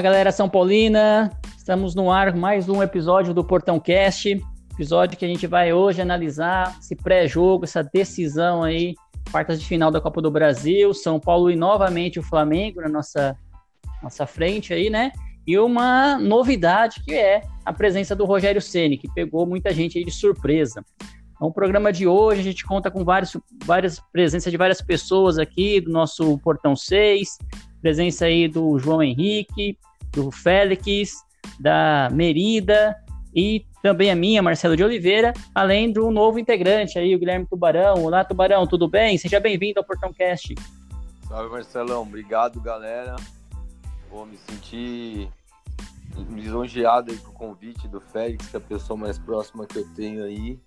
Olá, galera São Paulina. Estamos no ar mais um episódio do Portão Cast. Episódio que a gente vai hoje analisar esse pré-jogo, essa decisão aí, quartas de final da Copa do Brasil, São Paulo e novamente o Flamengo na nossa, nossa frente aí, né? E uma novidade que é a presença do Rogério Ceni, que pegou muita gente aí de surpresa. Então, o programa de hoje a gente conta com vários, várias presenças de várias pessoas aqui do nosso Portão 6, presença aí do João Henrique, do Félix, da Merida e também a minha, Marcelo de Oliveira, além do novo integrante aí, o Guilherme Tubarão. Olá, Tubarão, tudo bem? Seja bem-vindo ao Portão Cast. Salve, Marcelão. Obrigado, galera. Vou me sentir lisonjeado aí com o convite do Félix, que é a pessoa mais próxima que eu tenho aí.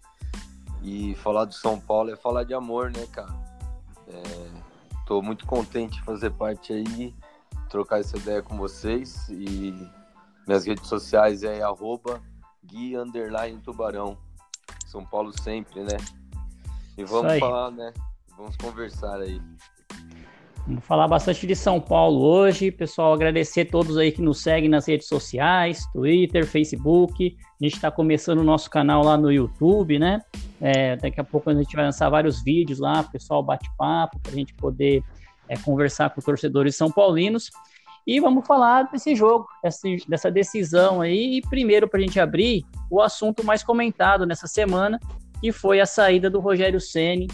E falar do São Paulo é falar de amor, né, cara? É, tô muito contente de fazer parte aí, trocar essa ideia com vocês. E minhas redes sociais é arroba Gui Underline Tubarão. São Paulo sempre, né? E vamos falar, né? Vamos conversar aí. Vamos falar bastante de São Paulo hoje. Pessoal, agradecer a todos aí que nos seguem nas redes sociais, Twitter, Facebook. A gente está começando o nosso canal lá no YouTube, né? É, daqui a pouco a gente vai lançar vários vídeos lá, pessoal bate papo, para a gente poder é, conversar com torcedores são paulinos. E vamos falar desse jogo, dessa decisão aí. E primeiro, para a gente abrir, o assunto mais comentado nessa semana, que foi a saída do Rogério Ceni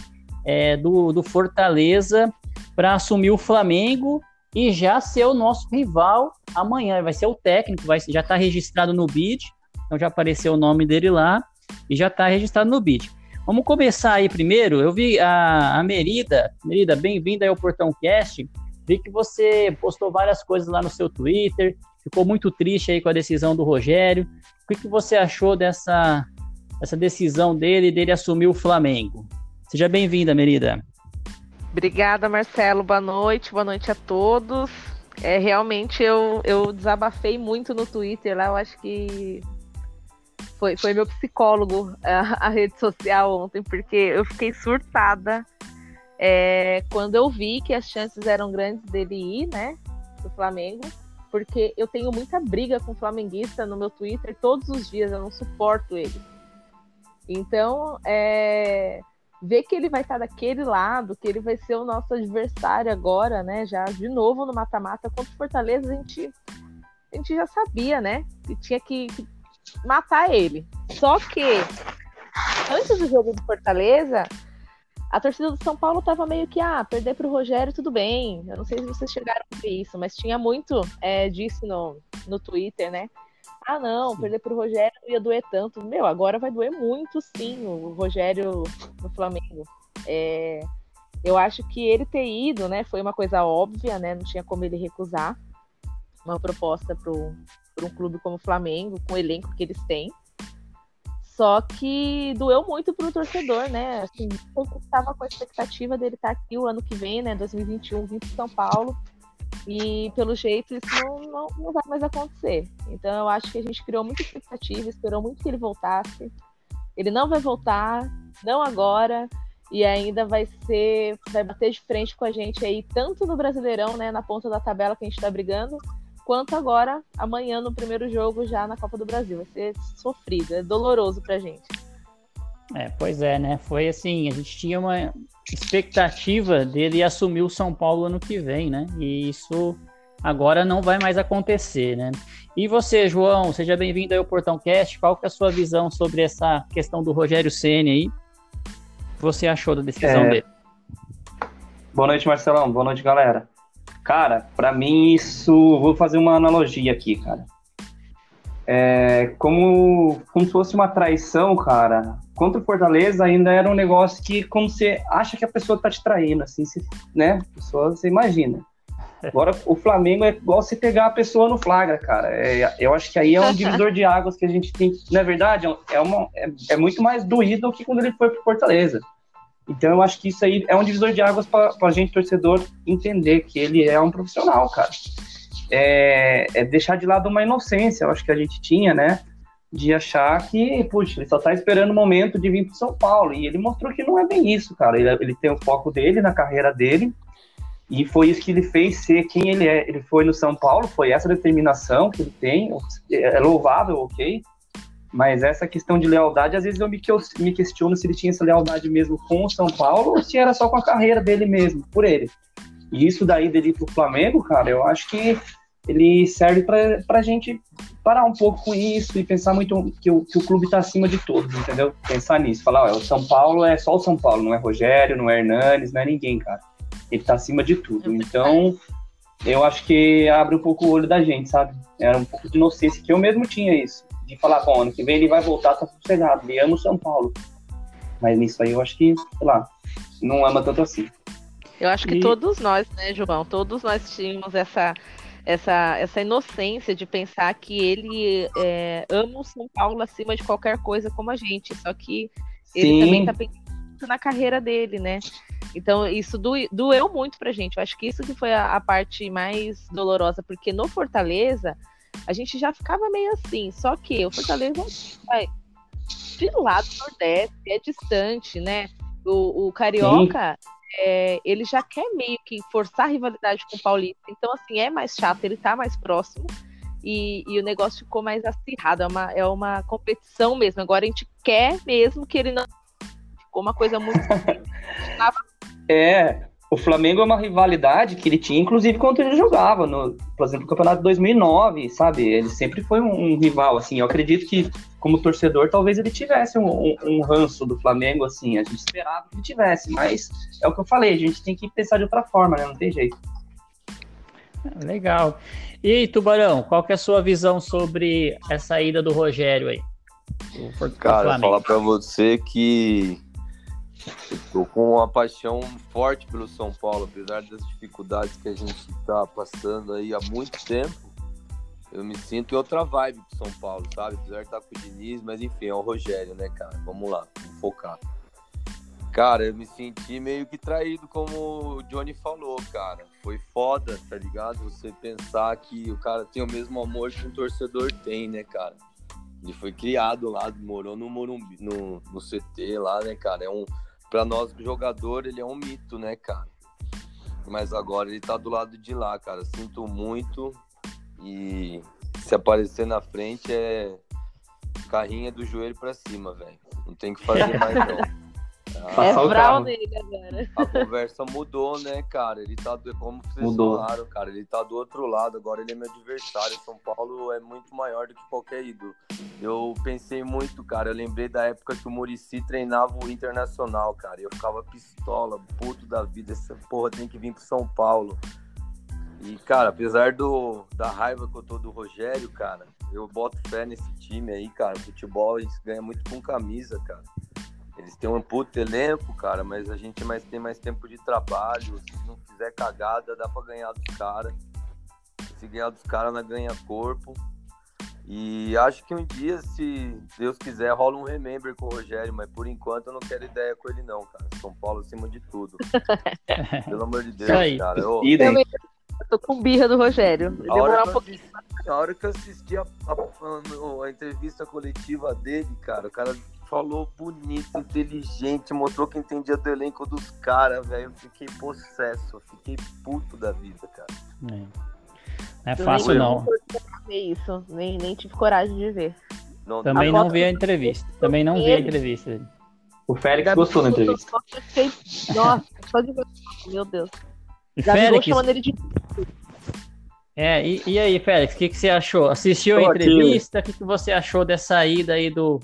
é, do, do Fortaleza para assumir o Flamengo e já ser o nosso rival amanhã. Vai ser o técnico, vai, já está registrado no BID, então já apareceu o nome dele lá e já está registrado no BID. Vamos começar aí primeiro. Eu vi a, a Merida, Merida, bem-vinda ao Portão Cast. Vi que você postou várias coisas lá no seu Twitter, ficou muito triste aí com a decisão do Rogério. O que, que você achou dessa, dessa decisão dele, dele assumir o Flamengo? Seja bem-vinda, Merida. Obrigada, Marcelo. Boa noite, boa noite a todos. É, realmente eu, eu desabafei muito no Twitter lá, eu acho que foi, foi meu psicólogo a, a rede social ontem, porque eu fiquei surtada é, quando eu vi que as chances eram grandes dele ir, né, do Flamengo, porque eu tenho muita briga com flamenguista no meu Twitter todos os dias, eu não suporto ele. Então, é, ver que ele vai estar daquele lado, que ele vai ser o nosso adversário agora, né, já de novo no mata-mata contra o Fortaleza, a gente, a gente já sabia, né, que tinha que, que matar ele. Só que antes do jogo do Fortaleza, a torcida do São Paulo tava meio que, ah, perder pro Rogério, tudo bem. Eu não sei se vocês chegaram a ver isso, mas tinha muito é, disso no, no Twitter, né? Ah, não, sim. perder pro Rogério não ia doer tanto. Meu, agora vai doer muito, sim, o Rogério no Flamengo. É, eu acho que ele ter ido, né, foi uma coisa óbvia, né? Não tinha como ele recusar uma proposta para um clube como o Flamengo, com o elenco que eles têm. Só que doeu muito pro torcedor, né? Assim, estava com a expectativa dele estar tá aqui o ano que vem, né? 2021, vindo de São Paulo. E pelo jeito isso não, não, não, vai mais acontecer. Então eu acho que a gente criou muita expectativa, esperou muito que ele voltasse. Ele não vai voltar, não agora, e ainda vai ser, vai bater de frente com a gente aí, tanto no Brasileirão, né, na ponta da tabela que a gente está brigando, quanto agora, amanhã, no primeiro jogo, já na Copa do Brasil. Vai ser sofrido, é doloroso pra gente. É, pois é, né? Foi assim, a gente tinha uma expectativa dele assumir o São Paulo ano que vem, né? E isso agora não vai mais acontecer, né? E você, João, seja bem-vindo ao Portão Cast. Qual que é a sua visão sobre essa questão do Rogério Ceni aí? O que você achou da decisão é... dele? Boa noite, Marcelão. Boa noite, galera. Cara, para mim isso. Vou fazer uma analogia aqui, cara. É como, como se fosse uma traição, cara. Contra o Fortaleza ainda era um negócio que, como você acha que a pessoa tá te traindo, assim, se, né? A pessoa, você imagina. Agora, o Flamengo é igual se pegar a pessoa no flagra, cara. É, eu acho que aí é um divisor de águas que a gente tem. Na verdade, é, uma, é, é muito mais doído do que quando ele foi pro Fortaleza. Então, eu acho que isso aí é um divisor de águas para a gente, torcedor, entender que ele é um profissional, cara. É, é, deixar de lado uma inocência, eu acho que a gente tinha, né? De achar que, puxa, ele só tá esperando o momento de vir pro São Paulo. E ele mostrou que não é bem isso, cara. Ele, ele tem o foco dele na carreira dele e foi isso que ele fez ser quem ele é. Ele foi no São Paulo, foi essa determinação que ele tem, é louvável, ok. Mas essa questão de lealdade, às vezes eu me, me questiono se ele tinha essa lealdade mesmo com o São Paulo ou se era só com a carreira dele mesmo, por ele. E isso daí dele pro Flamengo, cara, eu acho que ele serve para a gente parar um pouco com isso e pensar muito que o, que o clube está acima de todos, entendeu? Pensar nisso, falar, ó, o São Paulo é só o São Paulo, não é Rogério, não é Hernanes, não é ninguém, cara ele tá acima de tudo. É então, eu acho que abre um pouco o olho da gente, sabe? Era um pouco de inocência que eu mesmo tinha isso. De falar, bom, ano que vem ele vai voltar, tá sossegado. Ele ama o São Paulo. Mas nisso aí eu acho que, sei lá, não ama tanto assim. Eu acho que e... todos nós, né, João? Todos nós tínhamos essa, essa, essa inocência de pensar que ele é, ama o São Paulo acima de qualquer coisa como a gente. Só que ele Sim. também tá pensando na carreira dele, né? Então, isso do, doeu muito pra gente. Eu acho que isso que foi a, a parte mais dolorosa, porque no Fortaleza, a gente já ficava meio assim. Só que o Fortaleza vai de lá do Nordeste, é distante, né? O, o Carioca, é, ele já quer meio que forçar a rivalidade com o Paulista. Então, assim, é mais chato, ele tá mais próximo. E, e, o negócio ficou mais acirrado, é uma, é uma competição mesmo. Agora a gente quer mesmo que ele não. Ficou uma coisa muito. É, o Flamengo é uma rivalidade que ele tinha, inclusive, quando ele jogava, no, por exemplo, no Campeonato de 2009, sabe? Ele sempre foi um, um, rival, assim. Eu acredito que, como torcedor, talvez ele tivesse um, um, um, ranço do Flamengo, assim. A gente esperava que ele tivesse, mas é o que eu falei, a gente tem que pensar de outra forma, né? Não tem jeito. Legal. E Tubarão, qual que é a sua visão sobre essa ida do Rogério aí? Cara, falar para você que Estou com uma paixão forte pelo São Paulo, apesar das dificuldades que a gente está passando aí há muito tempo. Eu me sinto em outra vibe pro São Paulo, sabe? Apesar de estar com o Diniz, mas enfim, é o Rogério, né, cara? Vamos lá, vamos focar. Cara, eu me senti meio que traído, como o Johnny falou, cara. Foi foda, tá ligado? Você pensar que o cara tem o mesmo amor que um torcedor tem, né, cara? Ele foi criado lá, morou no Morumbi, no, no CT lá, né, cara? É um, para nós jogador ele é um mito, né, cara? Mas agora ele tá do lado de lá, cara. Sinto muito e se aparecer na frente é carrinha do joelho para cima, velho. Não tem que fazer mais não. Ah, é Brown nele agora. A conversa mudou, né, cara? Ele tá, do, como vocês mudou. falaram, cara, ele tá do outro lado, agora ele é meu adversário. São Paulo é muito maior do que qualquer ídolo. Eu pensei muito, cara, eu lembrei da época que o Murici treinava o Internacional, cara. Eu ficava pistola, puto da vida, essa porra tem que vir pro São Paulo. E, cara, apesar do, da raiva que eu tô do Rogério, cara, eu boto fé nesse time aí, cara. Futebol a gente ganha muito com camisa, cara. Eles têm um puto elenco, cara, mas a gente mais tem mais tempo de trabalho. Se não fizer cagada, dá pra ganhar dos caras. Se ganhar dos caras, nós ganha corpo. E acho que um dia, se Deus quiser, rola um remember com o Rogério, mas por enquanto eu não quero ideia com ele, não, cara. São Paulo acima de tudo. Pelo amor de Deus, cara. Eu, eu tô com birra do Rogério. Demorar um pouquinho. a hora que eu assisti a, a, a, a entrevista coletiva dele, cara, o cara falou bonito, inteligente, mostrou que entendia do elenco dos caras, velho. Eu fiquei possesso, fiquei puto da vida, cara. É. Não é fácil, não. Ver isso, nem, nem tive coragem de ver. Não, Também não vi a entrevista. Também não vi a entrevista. O Félix gostou da entrevista. Nossa, só de meu Deus. Félix... chamando ele de é, e, e aí, Félix, o que, que você achou? Assistiu a entrevista? O que, que você achou dessa ida aí do,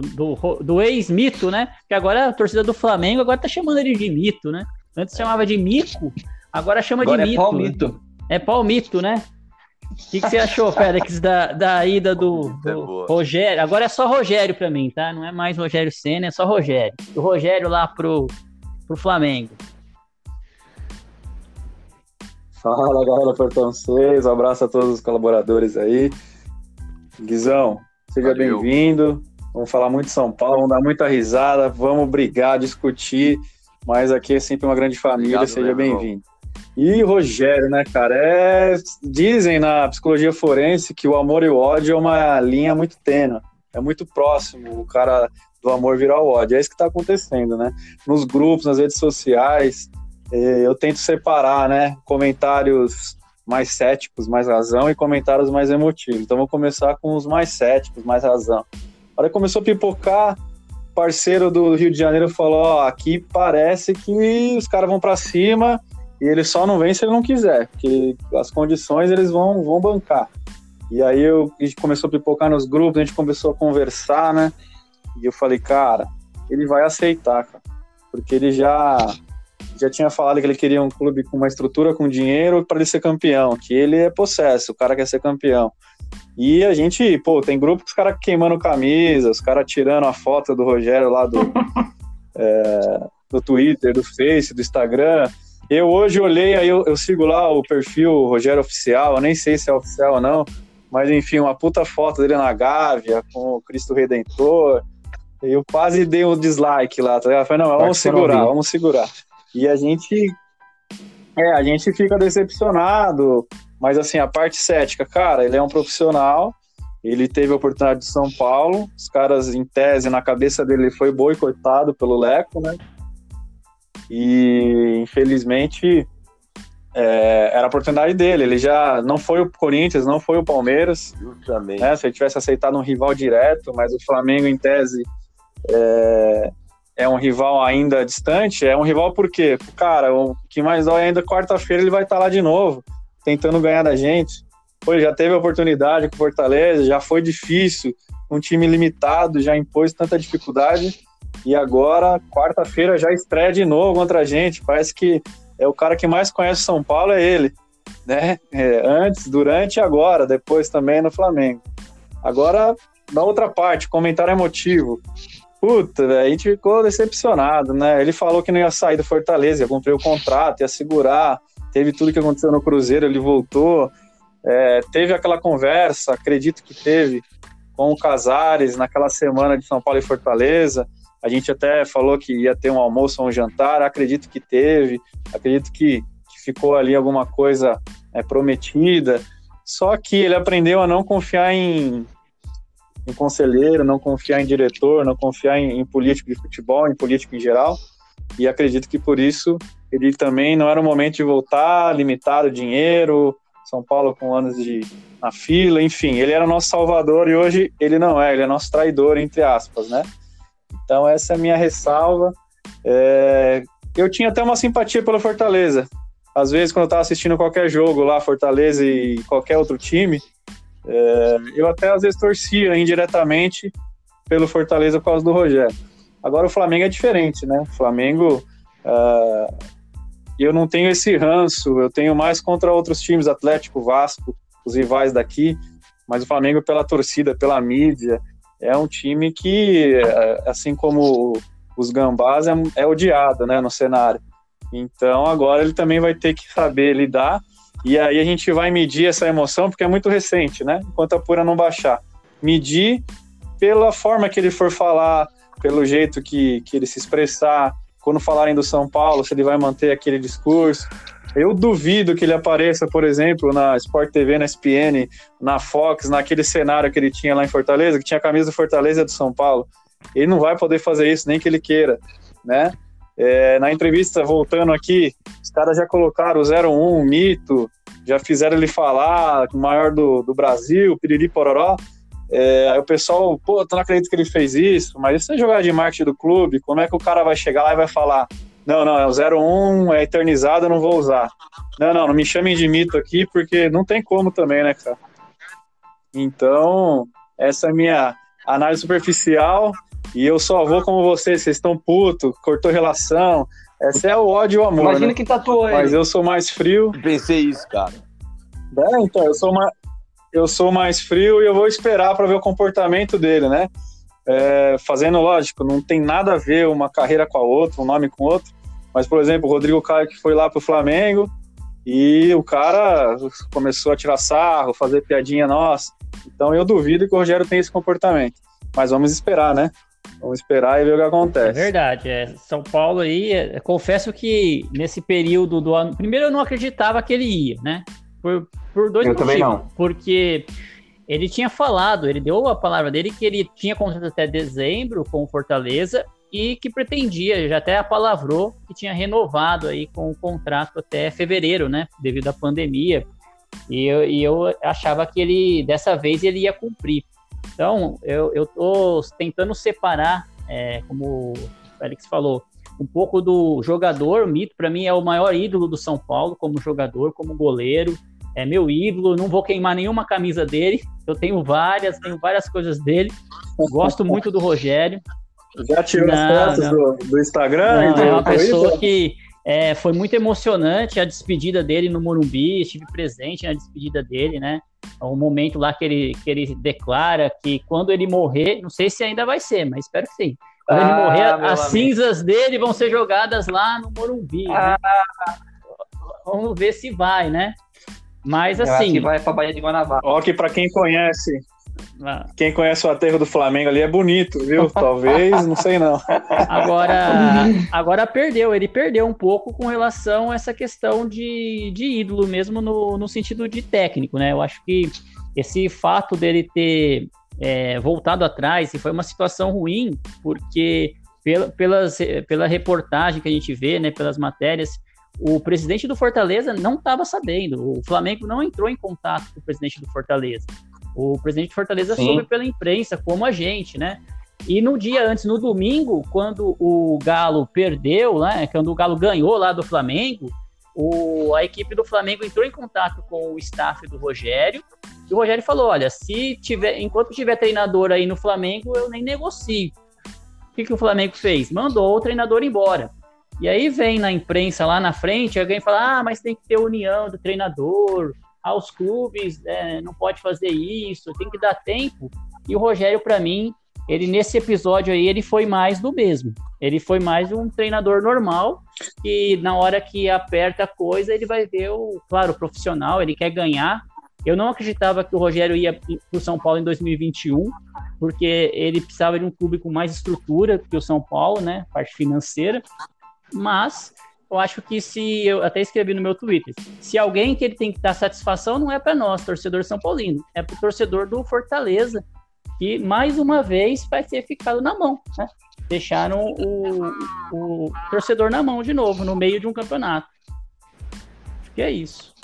do, do ex-mito, né? Que agora a torcida do Flamengo agora tá chamando ele de mito, né? Antes chamava de mico, agora chama agora de é mito. Palmito. É palmito, né? O que, que, você achou, Félix, da, da ida do, é do é Rogério? Agora é só Rogério para mim, tá? Não é mais Rogério Senna, é só Rogério. Do Rogério lá pro, pro Flamengo. Fala galera Portão 6, um abraço a todos os colaboradores aí. Guizão, seja bem-vindo. Vamos falar muito de São Paulo, vamos dar muita risada, vamos brigar, discutir, mas aqui é sempre uma grande família, Obrigado, seja bem-vindo. E Rogério, né, cara? É, dizem na psicologia forense que o amor e o ódio é uma linha muito tênue, é muito próximo o cara do amor virar o ódio. É isso que está acontecendo, né? Nos grupos, nas redes sociais, é, eu tento separar, né? Comentários mais céticos, mais razão, e comentários mais emotivos. Então vou começar com os mais céticos, mais razão. A hora que começou a pipocar, parceiro do Rio de Janeiro falou: Ó, aqui parece que os caras vão para cima e ele só não vem se ele não quiser, porque as condições eles vão, vão bancar. E aí eu, a gente começou a pipocar nos grupos, a gente começou a conversar, né? E eu falei, cara, ele vai aceitar, cara, porque ele já já tinha falado que ele queria um clube com uma estrutura, com dinheiro para ele ser campeão, que ele é possesso, o cara quer ser campeão. E a gente, pô, tem grupo que os caras queimando camisa, os caras tirando a foto do Rogério lá do, é, do Twitter, do Face, do Instagram. Eu hoje olhei, aí eu, eu, sigo lá o perfil Rogério Oficial, eu nem sei se é oficial ou não, mas enfim, uma puta foto dele na Gávea, com o Cristo Redentor. Eu quase dei um dislike lá, tá ligado? Eu falei, não, vamos segurar, vamos segurar. E a gente. É, a gente fica decepcionado, mas assim, a parte cética, cara, ele é um profissional, ele teve a oportunidade de São Paulo, os caras, em tese, na cabeça dele, foi boicotado pelo Leco, né? E infelizmente é, era a oportunidade dele. Ele já não foi o Corinthians, não foi o Palmeiras. Justamente. Né? Se ele tivesse aceitado um rival direto, mas o Flamengo, em tese, é, é um rival ainda distante. É um rival por quê? Cara, o que mais dói ainda quarta-feira ele vai estar lá de novo, tentando ganhar da gente. Pô, já teve oportunidade com o Fortaleza, já foi difícil, um time limitado, já impôs tanta dificuldade. E agora, quarta-feira, já estreia de novo contra a gente. Parece que é o cara que mais conhece São Paulo, é ele. Né? É, antes, durante e agora, depois também no Flamengo. Agora, na outra parte, comentário emotivo. Puta, a gente ficou decepcionado, né? Ele falou que não ia sair do Fortaleza, ia cumprir o contrato, ia segurar. Teve tudo que aconteceu no Cruzeiro, ele voltou. É, teve aquela conversa, acredito que teve, com o Casares naquela semana de São Paulo e Fortaleza. A gente até falou que ia ter um almoço ou um jantar, acredito que teve, acredito que, que ficou ali alguma coisa é, prometida. Só que ele aprendeu a não confiar em, em conselheiro, não confiar em diretor, não confiar em, em, político de futebol, em político em geral. E acredito que por isso ele também não era o momento de voltar, limitado dinheiro, São Paulo com anos de na fila, enfim, ele era nosso salvador e hoje ele não é, ele é nosso traidor, entre aspas, né? Então, essa é a minha ressalva. É... Eu tinha até uma simpatia pelo Fortaleza. Às vezes, quando eu estava assistindo qualquer jogo lá, Fortaleza e qualquer outro time, é... eu até às vezes torcia indiretamente pelo Fortaleza por causa do Rogério. Agora, o Flamengo é diferente, né? O Flamengo. Uh... eu não tenho esse ranço, eu tenho mais contra outros times, Atlético, Vasco, os rivais daqui, mas o Flamengo pela torcida, pela mídia, é um time que, é, assim como os Gambás, é, é odiado né, no cenário. Então agora ele também vai ter que saber lidar. E aí a gente vai medir essa emoção, porque é muito recente, né? Enquanto a Pura não baixar. Medir pela forma que ele for falar, pelo jeito que, que ele se expressar. Quando falarem do São Paulo, se ele vai manter aquele discurso. Eu duvido que ele apareça, por exemplo, na Sport TV, na SPN, na Fox, naquele cenário que ele tinha lá em Fortaleza, que tinha a camisa do Fortaleza do São Paulo. Ele não vai poder fazer isso, nem que ele queira, né? É, na entrevista, voltando aqui, os caras já colocaram o 01, mito, já fizeram ele falar, o maior do, do Brasil, piriri pororó. É, aí o pessoal, pô, tu não acredito que ele fez isso, mas isso é jogada de marketing do clube, como é que o cara vai chegar lá e vai falar, não, não, é o 01, é eternizado, eu não vou usar. Não, não, não me chamem de mito aqui, porque não tem como também, né, cara? Então, essa é a minha análise superficial. E eu só vou como vocês, vocês estão puto, cortou relação. Essa é o ódio e o amor. Imagina né? que tatuou Mas eu sou mais frio. Pensei isso, cara. É, então, eu sou, mais, eu sou mais frio e eu vou esperar para ver o comportamento dele, né? É, fazendo, lógico, não tem nada a ver uma carreira com a outra, um nome com outro. Mas, por exemplo, o Rodrigo Caio que foi lá para o Flamengo, E o cara começou a tirar sarro, fazer piadinha nossa. Então eu duvido que o Rogério tenha esse comportamento. Mas vamos esperar, né? Vamos esperar e ver o que acontece. É verdade. É, São Paulo aí, é, confesso que nesse período do ano. Primeiro, eu não acreditava que ele ia, né? Por, por dois eu motivos. Também não. Porque ele tinha falado, ele deu a palavra dele que ele tinha contrato até dezembro com o Fortaleza e que pretendia, já até apalavrou, que tinha renovado aí com o contrato até fevereiro, né? Devido à pandemia. E eu, e eu achava que ele, dessa vez, ele ia cumprir. Então, eu, eu tô tentando separar, é, como o Félix falou, um pouco do jogador. O Mito, para mim, é o maior ídolo do São Paulo como jogador, como goleiro. É meu ídolo, não vou queimar nenhuma camisa dele. Eu tenho várias, tenho várias coisas dele. Gosto muito do Rogério. Já tirou as fotos do, do, Instagram? Não, é uma pessoa que é, foi muito emocionante a despedida dele no Morumbi, estive presente na despedida dele, né? O momento lá que ele, que ele declara que quando ele morrer, não sei se ainda vai ser, mas espero que sim. Quando ah, ele morrer, as amigo. cinzas dele vão ser jogadas lá no Morumbi. Né? Ah. Né? Vamos ver se vai, né? Mas assim. vai pra Bahia de Guanabara. Ó, que pra quem conhece. Quem conhece o aterro do Flamengo ali é bonito, viu? Talvez, não sei não. Agora, agora perdeu, ele perdeu um pouco com relação a essa questão de, de ídolo mesmo no, no sentido de técnico, né? Eu acho que esse fato dele ter é, voltado atrás e foi uma situação ruim, porque pela, pelas, pela reportagem que a gente vê, né, pelas matérias, o presidente do Fortaleza não estava sabendo. O Flamengo não entrou em contato com o presidente do Fortaleza. O presidente de Fortaleza Sim. soube pela imprensa, como a gente, né? E no dia antes, no domingo, quando o Galo perdeu, né? Quando o Galo ganhou lá do Flamengo, o, a equipe do Flamengo entrou em contato com o staff do Rogério. E o Rogério falou: olha, se tiver, enquanto tiver treinador aí no Flamengo, eu nem negocio. O que, que o Flamengo fez? Mandou o treinador embora. E aí vem na imprensa lá na frente, alguém fala: ah, mas tem que ter união do treinador, aos clubes, é, não pode fazer isso, tem que dar tempo. E o Rogério, para mim, ele nesse episódio aí, ele foi mais do mesmo. Ele foi mais um treinador normal, que na hora que aperta a coisa, ele vai ver o, claro, o profissional, ele quer ganhar. Eu não acreditava que o Rogério ia para o São Paulo em 2021, porque ele precisava de um clube com mais estrutura que o São Paulo, né, parte financeira. Mas eu acho que se eu até escrevi no meu Twitter, se alguém que ele tem que dar satisfação não é para nós, torcedor São Paulino, é para o torcedor do Fortaleza, que mais uma vez vai ter ficado na mão, né? Deixaram o, o torcedor na mão de novo, no meio de um campeonato. Acho que é isso.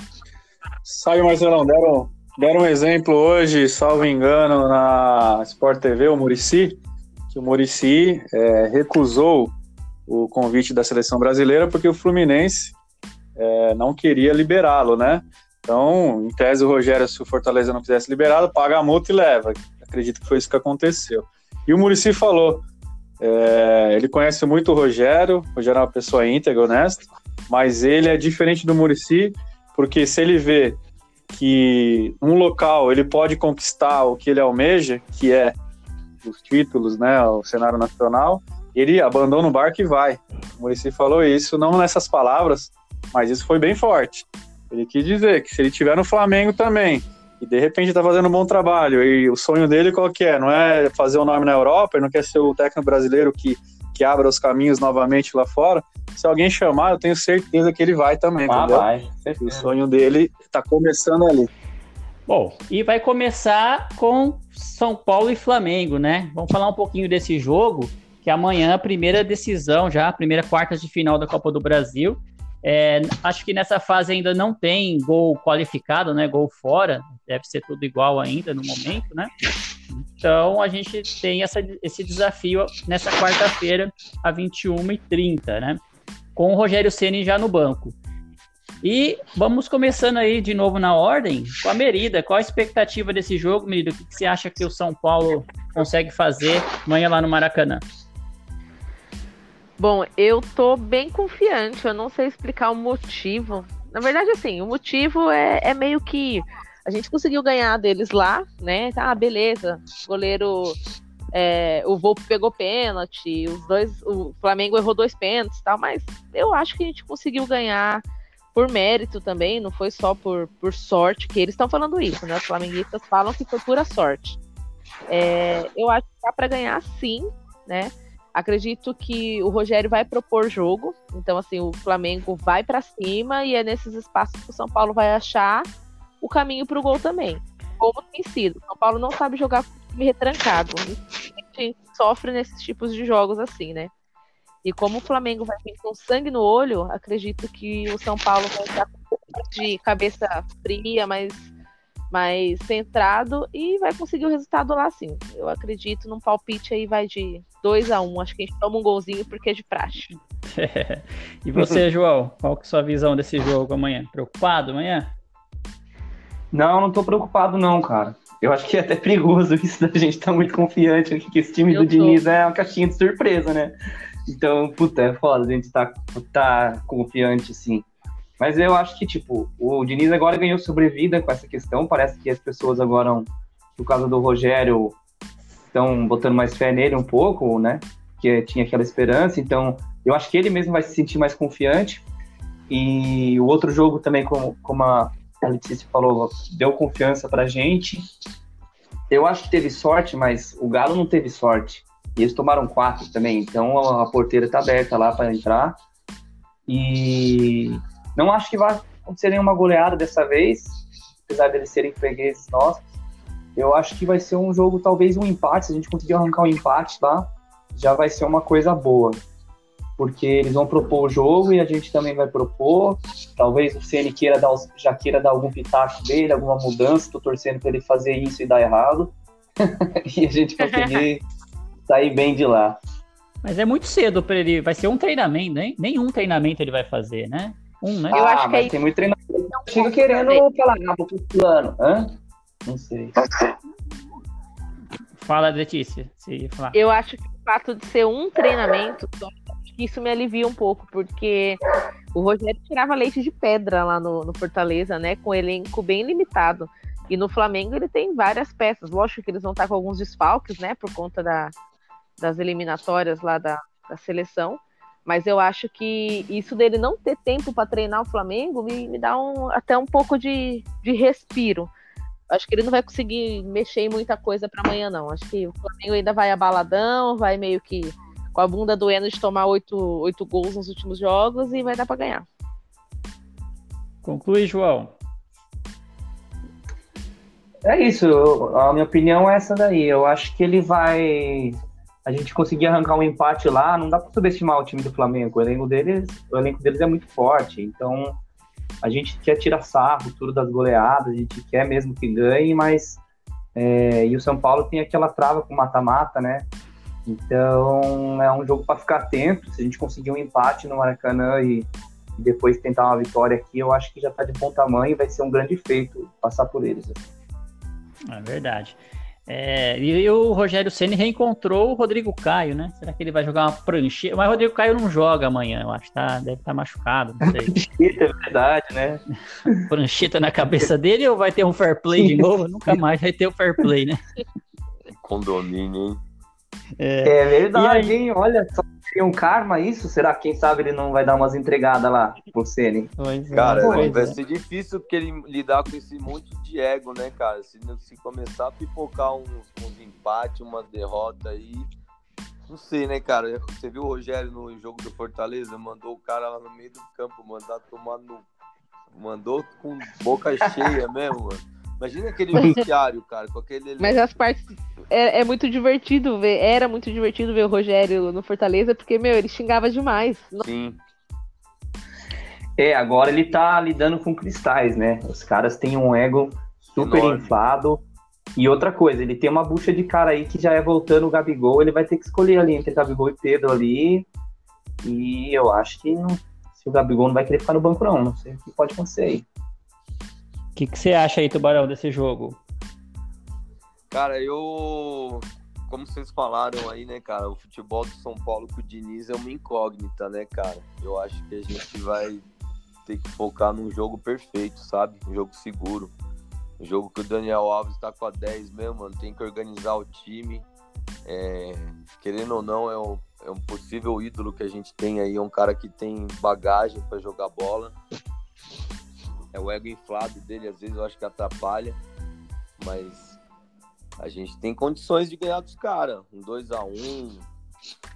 Sabe, Marcelão, deram, deram um exemplo hoje, salvo engano, na Sport TV, o Murici, que o Murici é, recusou o convite da seleção brasileira porque o Fluminense é, não queria liberá-lo, né? Então, em tese, o Rogério, se o Fortaleza não quisesse liberá-lo, paga a multa e leva. Acredito que foi isso que aconteceu. E o Murici falou: é, ele conhece muito o Rogério, o Rogério é uma pessoa íntegra, honesta, mas ele é diferente do Murici, porque se ele vê que um local ele pode conquistar o que ele almeja, que é os títulos, né, o cenário nacional, ele abandona o barco e vai. O Murici falou isso, não nessas palavras, mas isso foi bem forte. Ele quis dizer que se ele tiver no Flamengo também, e de repente está fazendo um bom trabalho, e o sonho dele qual que é? Não é fazer o um nome na Europa, ele não quer ser o técnico brasileiro que, que abra os caminhos novamente lá fora. Se alguém chamar, eu tenho certeza que ele vai também. Ah, entendeu? vai. O sonho dele está começando ali. Bom, e vai começar com São Paulo e Flamengo, né? Vamos falar um pouquinho desse jogo que amanhã a primeira decisão já, a primeira quarta de final da Copa do Brasil. É, acho que nessa fase ainda não tem gol qualificado, né? Gol fora, deve ser tudo igual ainda no momento, né? Então a gente tem essa, esse desafio nessa quarta-feira, a 21h30, né? Com o Rogério Ceni já no banco. E vamos começando aí de novo na ordem com a Merida. Qual a expectativa desse jogo, Merida? O que você acha que o São Paulo consegue fazer amanhã lá no Maracanã? Bom, eu tô bem confiante, eu não sei explicar o motivo. Na verdade, assim, o motivo é, é meio que a gente conseguiu ganhar deles lá, né? Ah, beleza. O goleiro. É, o Volpe pegou pênalti, os dois. O Flamengo errou dois pênaltis e tal, mas eu acho que a gente conseguiu ganhar por mérito também, não foi só por, por sorte, que eles estão falando isso, né? Os flamenguistas falam que foi pura sorte. É, eu acho que dá para ganhar sim, né? Acredito que o Rogério vai propor jogo, então assim o Flamengo vai para cima e é nesses espaços que o São Paulo vai achar o caminho para o gol também, como tem sido. O São Paulo não sabe jogar com time retrancado, a gente sofre nesses tipos de jogos assim, né? E como o Flamengo vai vir com sangue no olho, acredito que o São Paulo vai estar de cabeça fria, mais, mais centrado e vai conseguir o resultado lá sim. Eu acredito num palpite aí vai de 2 a 1 um. Acho que a gente toma um golzinho porque é de praxe. e você, João, qual que é a sua visão desse jogo amanhã? Preocupado amanhã? Não, não tô preocupado não, cara. Eu acho que é até perigoso isso da gente tá muito confiante que esse time Eu do tô. Diniz é uma caixinha de surpresa, né? Então, puta, é foda, a gente tá, tá confiante, assim. Mas eu acho que, tipo, o Diniz agora ganhou sobrevida com essa questão. Parece que as pessoas agora, por causa do Rogério, estão botando mais fé nele um pouco, né? Que tinha aquela esperança. Então, eu acho que ele mesmo vai se sentir mais confiante. E o outro jogo também, como, como a Letícia falou, deu confiança pra gente. Eu acho que teve sorte, mas o Galo não teve sorte. E eles tomaram quatro também, então a porteira está aberta lá para entrar. E não acho que vai acontecer nenhuma goleada dessa vez, apesar deles serem fregueses nossos. Eu acho que vai ser um jogo, talvez um empate. Se a gente conseguir arrancar um empate lá, já vai ser uma coisa boa. Porque eles vão propor o jogo e a gente também vai propor. Talvez o CN queira dar, já queira dar algum pitaco dele, alguma mudança. Estou torcendo para ele fazer isso e dar errado. e a gente conseguir sair bem de lá. Mas é muito cedo para ele. Vai ser um treinamento, né? Nenhum treinamento ele vai fazer, né? Um, né? Eu ah, acho que mas é tem muito treinamento. Chega querendo falar, ah, vou pro plano. Hã? Não sei. Fala, Letícia. Se falar. Eu acho que o fato de ser um treinamento, isso me alivia um pouco, porque o Rogério tirava leite de pedra lá no, no Fortaleza, né? Com elenco bem limitado. E no Flamengo ele tem várias peças. Lógico que eles vão estar com alguns desfalques, né? Por conta da, das eliminatórias lá da, da seleção. Mas eu acho que isso dele não ter tempo para treinar o Flamengo me, me dá um, até um pouco de, de respiro. Acho que ele não vai conseguir mexer em muita coisa para amanhã, não. Acho que o Flamengo ainda vai abaladão, vai meio que com a bunda doendo de tomar oito, oito gols nos últimos jogos e vai dar para ganhar. Conclui, João. É isso, a minha opinião é essa daí. Eu acho que ele vai a gente conseguir arrancar um empate lá, não dá para subestimar o time do Flamengo. O elenco deles, o elenco deles é muito forte. Então, a gente quer tirar sarro tudo das goleadas, a gente quer mesmo que ganhe, mas é, e o São Paulo tem aquela trava com mata-mata, né? Então, é um jogo para ficar atento. Se a gente conseguir um empate no Maracanã e, e depois tentar uma vitória aqui, eu acho que já está de bom tamanho e vai ser um grande feito passar por eles. É verdade. É, e o Rogério Ceni reencontrou o Rodrigo Caio, né? Será que ele vai jogar uma prancheta? Mas o Rodrigo Caio não joga amanhã, eu acho, tá? Deve estar tá machucado, não sei. Prancheta, é verdade, né? Prancheta na cabeça dele ou vai ter um fair play de novo? Nunca mais vai ter o fair play, né? Condomínio, hein? É, é verdade, hein? Olha só seria um karma isso? Será que quem sabe ele não vai dar umas entregadas lá pro Ceni? É, cara, vai é. ser difícil porque ele lidar com esse monte de ego, né, cara? Se, se começar a pipocar uns, uns empates, uma derrota aí. Não sei, né, cara? Você viu o Rogério no jogo do Fortaleza? Mandou o cara lá no meio do campo, mandar tomar no. Mandou com boca cheia mesmo, mano. Imagina aquele vestiário, cara, com aquele. Mas as partes. É, é, muito divertido ver. Era muito divertido ver o Rogério no Fortaleza, porque, meu, ele xingava demais. Sim. É, agora ele tá lidando com cristais, né? Os caras têm um ego super Enorme. inflado. E outra coisa, ele tem uma bucha de cara aí que já é voltando o Gabigol, ele vai ter que escolher ali entre Gabigol e Pedro ali. E eu acho que não, se o Gabigol não vai querer ficar no banco, não. Não sei o que pode acontecer aí. O que, que você acha aí, Tubarão, desse jogo? Cara, eu. Como vocês falaram aí, né, cara? O futebol do São Paulo com o Diniz é uma incógnita, né, cara? Eu acho que a gente vai ter que focar num jogo perfeito, sabe? Um jogo seguro. Um jogo que o Daniel Alves tá com a 10 mesmo, mano. Tem que organizar o time. É... Querendo ou não, é um, é um possível ídolo que a gente tem aí. É um cara que tem bagagem para jogar bola. É o ego inflado dele, às vezes eu acho que atrapalha. Mas a gente tem condições de ganhar dos caras. Um 2x1,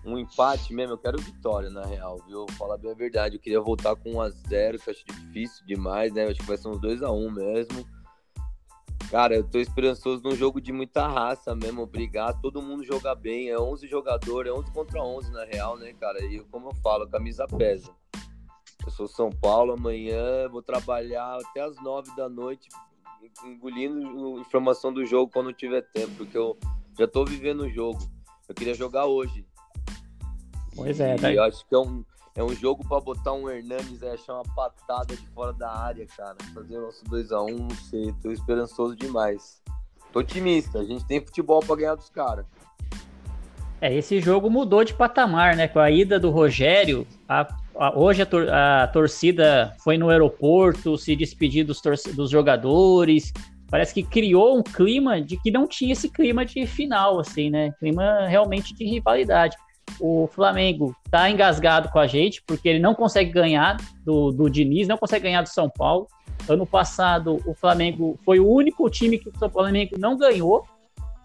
um, um empate mesmo. Eu quero vitória, na real, viu? Falar bem a verdade. Eu queria voltar com 1x0, que eu acho difícil demais, né? Eu acho que vai ser uns 2x1 mesmo. Cara, eu tô esperançoso num jogo de muita raça mesmo, brigar, todo mundo jogar bem, é 11 jogadores, é 11 contra 11 na real, né, cara? E como eu falo, camisa pesa. Eu sou São Paulo, amanhã vou trabalhar até as 9 da noite, engolindo informação do jogo quando tiver tempo, porque eu já tô vivendo o jogo. Eu queria jogar hoje. Pois é, eu acho que é um, é um jogo para botar um Hernandes e achar uma patada de fora da área, cara. Fazer o nosso 2x1, um, não sei. Tô esperançoso demais. Tô otimista. A gente tem futebol para ganhar dos caras. É, esse jogo mudou de patamar, né? Com a ida do Rogério, a, hoje a, tor a, torcida foi no aeroporto se despedir dos, dos jogadores. Parece que criou um clima de que não tinha esse clima de final, assim, né? Clima realmente de rivalidade o Flamengo tá engasgado com a gente, porque ele não consegue ganhar do, do Diniz, não consegue ganhar do São Paulo. Ano passado, o Flamengo foi o único time que o Flamengo não ganhou,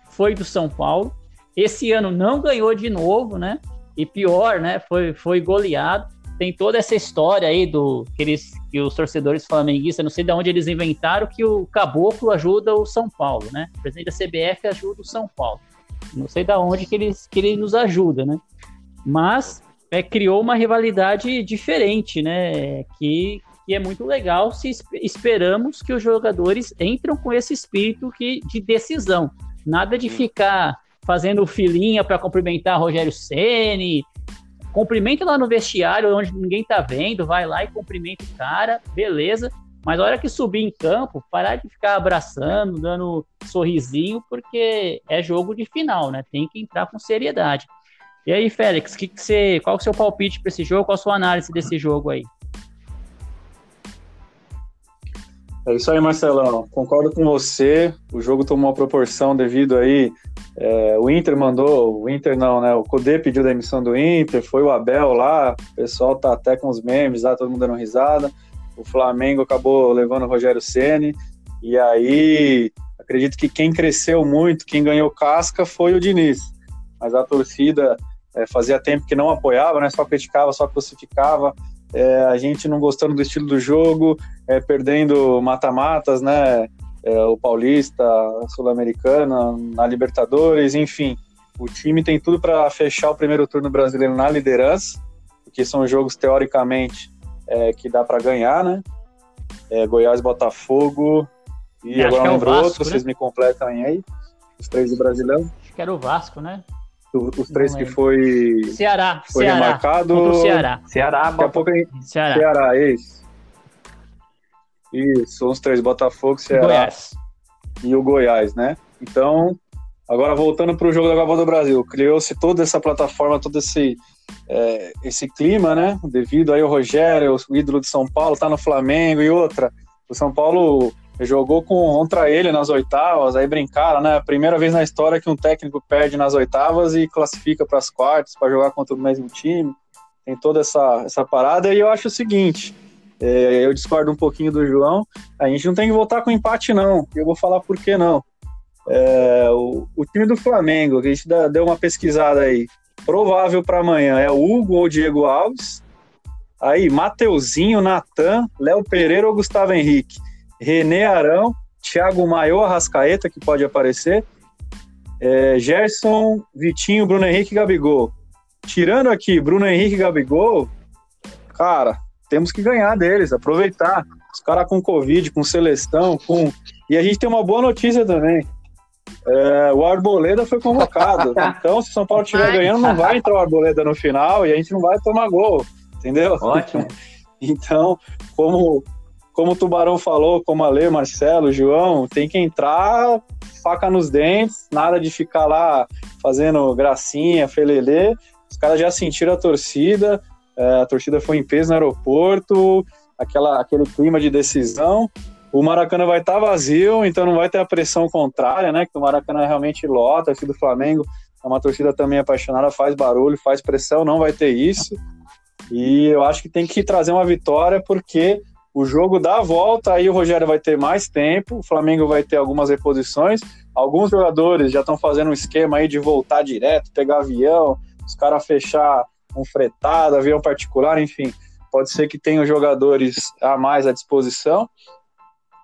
foi do São Paulo. Esse ano não ganhou de novo, né? E pior, né? Foi, foi goleado. Tem toda essa história aí do que, eles, que os torcedores flamenguistas, não sei de onde eles inventaram, que o Caboclo ajuda o São Paulo, né? O presidente da CBF ajuda o São Paulo. Não sei de onde que ele, que ele nos ajuda, né? Mas é, criou uma rivalidade diferente, né? Que, que é muito legal se esperamos que os jogadores entram com esse espírito que, de decisão. Nada de ficar fazendo filinha para cumprimentar Rogério Ceni. Cumprimenta lá no vestiário onde ninguém tá vendo, vai lá e cumprimenta o cara, beleza. Mas a hora que subir em campo, parar de ficar abraçando, dando sorrisinho, porque é jogo de final, né? Tem que entrar com seriedade. E aí, Félix, que que você, qual é o seu palpite para esse jogo? Qual a sua análise desse jogo aí? É isso aí, Marcelão. Concordo com você. O jogo tomou uma proporção devido aí. É, o Inter mandou, o Inter não, né? O Cudê pediu a emissão do Inter, foi o Abel lá. O pessoal tá até com os memes lá, todo mundo dando risada. O Flamengo acabou levando o Rogério Ceni e aí acredito que quem cresceu muito, quem ganhou casca foi o Diniz. Mas a torcida é, fazia tempo que não apoiava, né? Só criticava, só crucificava. É, a gente não gostando do estilo do jogo, é, perdendo mata-matas, né? É, o Paulista, a Sul-Americana, na Libertadores, enfim. O time tem tudo para fechar o primeiro turno brasileiro na liderança, porque são jogos teoricamente é, que dá para ganhar, né? É, Goiás, Botafogo e agora não lembro outro, né? vocês me completam aí. Os três do Brasileiro. Acho que era o Vasco, né? Os três que foi. Ceará, foi Ceará. Remarcado. Contra o Ceará. Ceará, Daqui a pouco a gente... Ceará. Ceará, isso. Isso, os três, Botafogo, Ceará Goiás. e o Goiás, né? Então, agora voltando para o jogo da Copa do Brasil, criou-se toda essa plataforma, todo esse, é, esse clima, né? Devido aí ao Rogério, o ídolo de São Paulo, tá no Flamengo e outra. O São Paulo jogou contra ele nas oitavas, aí brincaram, né? Primeira vez na história que um técnico perde nas oitavas e classifica para as quartas para jogar contra o mesmo time. Tem toda essa, essa parada. E eu acho o seguinte: é, eu discordo um pouquinho do João. A gente não tem que voltar com empate, não. Eu vou falar por que não. É, o, o, time do Flamengo, que a gente dá, deu uma pesquisada aí, provável para amanhã é o Hugo ou Diego Alves. Aí, Mateuzinho, Natan, Léo Pereira ou Gustavo Henrique. René Arão, Thiago Maior Rascaeta, que pode aparecer, é, Gerson, Vitinho, Bruno Henrique e Gabigol. Tirando aqui Bruno Henrique e Gabigol, cara, temos que ganhar deles, aproveitar. Os caras com Covid, com seleção, com. E a gente tem uma boa notícia também. É, o Arboleda foi convocado. Então, se o São Paulo estiver ganhando, não vai entrar o Arboleda no final e a gente não vai tomar gol. Entendeu? Ótimo. então, como como o Tubarão falou, como a Lê, Marcelo, João, tem que entrar faca nos dentes, nada de ficar lá fazendo gracinha, felelê. Os caras já sentiram a torcida, é, a torcida foi em peso no aeroporto, aquela, aquele clima de decisão. O Maracanã vai estar tá vazio, então não vai ter a pressão contrária, né? Que o Maracanã realmente lota, aqui do Flamengo é uma torcida também apaixonada, faz barulho, faz pressão, não vai ter isso. E eu acho que tem que trazer uma vitória, porque o jogo dá a volta, aí o Rogério vai ter mais tempo, o Flamengo vai ter algumas reposições. Alguns jogadores já estão fazendo um esquema aí de voltar direto, pegar avião, os caras fechar um fretado, avião particular, enfim. Pode ser que tenha jogadores a mais à disposição.